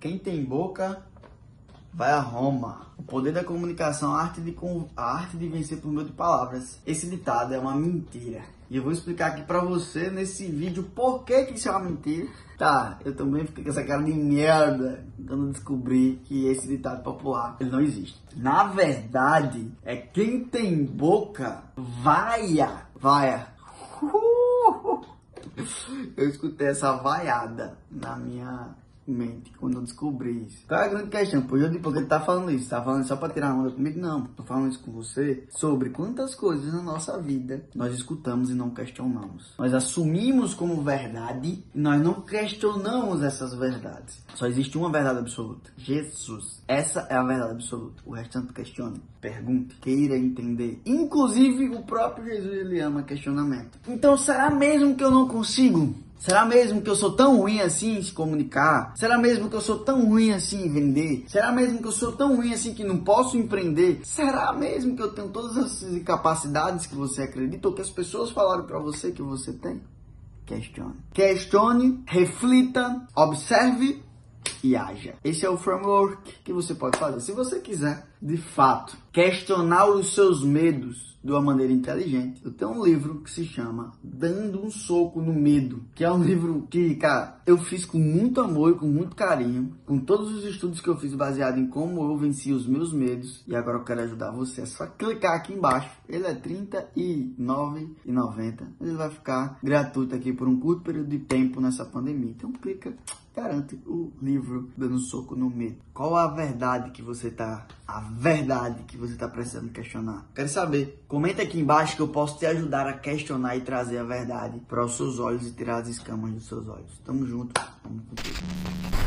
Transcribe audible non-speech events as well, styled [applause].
Quem tem boca vai a Roma. O poder da comunicação, a arte de, a arte de vencer por meio de palavras. Esse ditado é uma mentira. E eu vou explicar aqui pra você nesse vídeo por que, que isso é uma mentira. Tá, eu também fiquei com essa cara de merda quando descobri que esse ditado popular ele não existe. Na verdade, é quem tem boca vaia, vaia. [laughs] Eu escutei essa vaiada na minha mente quando eu descobri isso. Qual é a grande questão? Por eu porque ele tá falando isso? Tá falando só pra tirar onda comigo? Não, tô falando isso com você sobre quantas coisas na nossa vida nós escutamos e não questionamos. Nós assumimos como verdade e nós não questionamos essas verdades. Só existe uma verdade absoluta: Jesus. Essa é a verdade absoluta. O restante questione, pergunte, queira entender. Inclusive, o próprio Jesus ele ama questionamento. Então, será mesmo que eu não consigo? Será mesmo que eu sou tão ruim assim em se comunicar? Será mesmo que eu sou tão ruim assim em vender? Será mesmo que eu sou tão ruim assim que não posso empreender? Será mesmo que eu tenho todas essas incapacidades que você acredita ou que as pessoas falaram para você que você tem? Questione. Questione, reflita, observe e haja. Esse é o framework que você pode fazer. Se você quiser, de fato, questionar os seus medos de uma maneira inteligente. Eu tenho um livro que se chama Dando um Soco no Medo, que é um livro que, cara, eu fiz com muito amor e com muito carinho, com todos os estudos que eu fiz baseado em como eu venci os meus medos. E agora eu quero ajudar você. É só clicar aqui embaixo. Ele é R$ 39,90. Ele vai ficar gratuito aqui por um curto período de tempo nessa pandemia. Então clica garante o livro Dando Soco no Medo. Qual a verdade que você tá, a verdade que você tá precisando questionar? Quero saber. Comenta aqui embaixo que eu posso te ajudar a questionar e trazer a verdade para os seus olhos e tirar as escamas dos seus olhos. Tamo junto. Tamo contigo.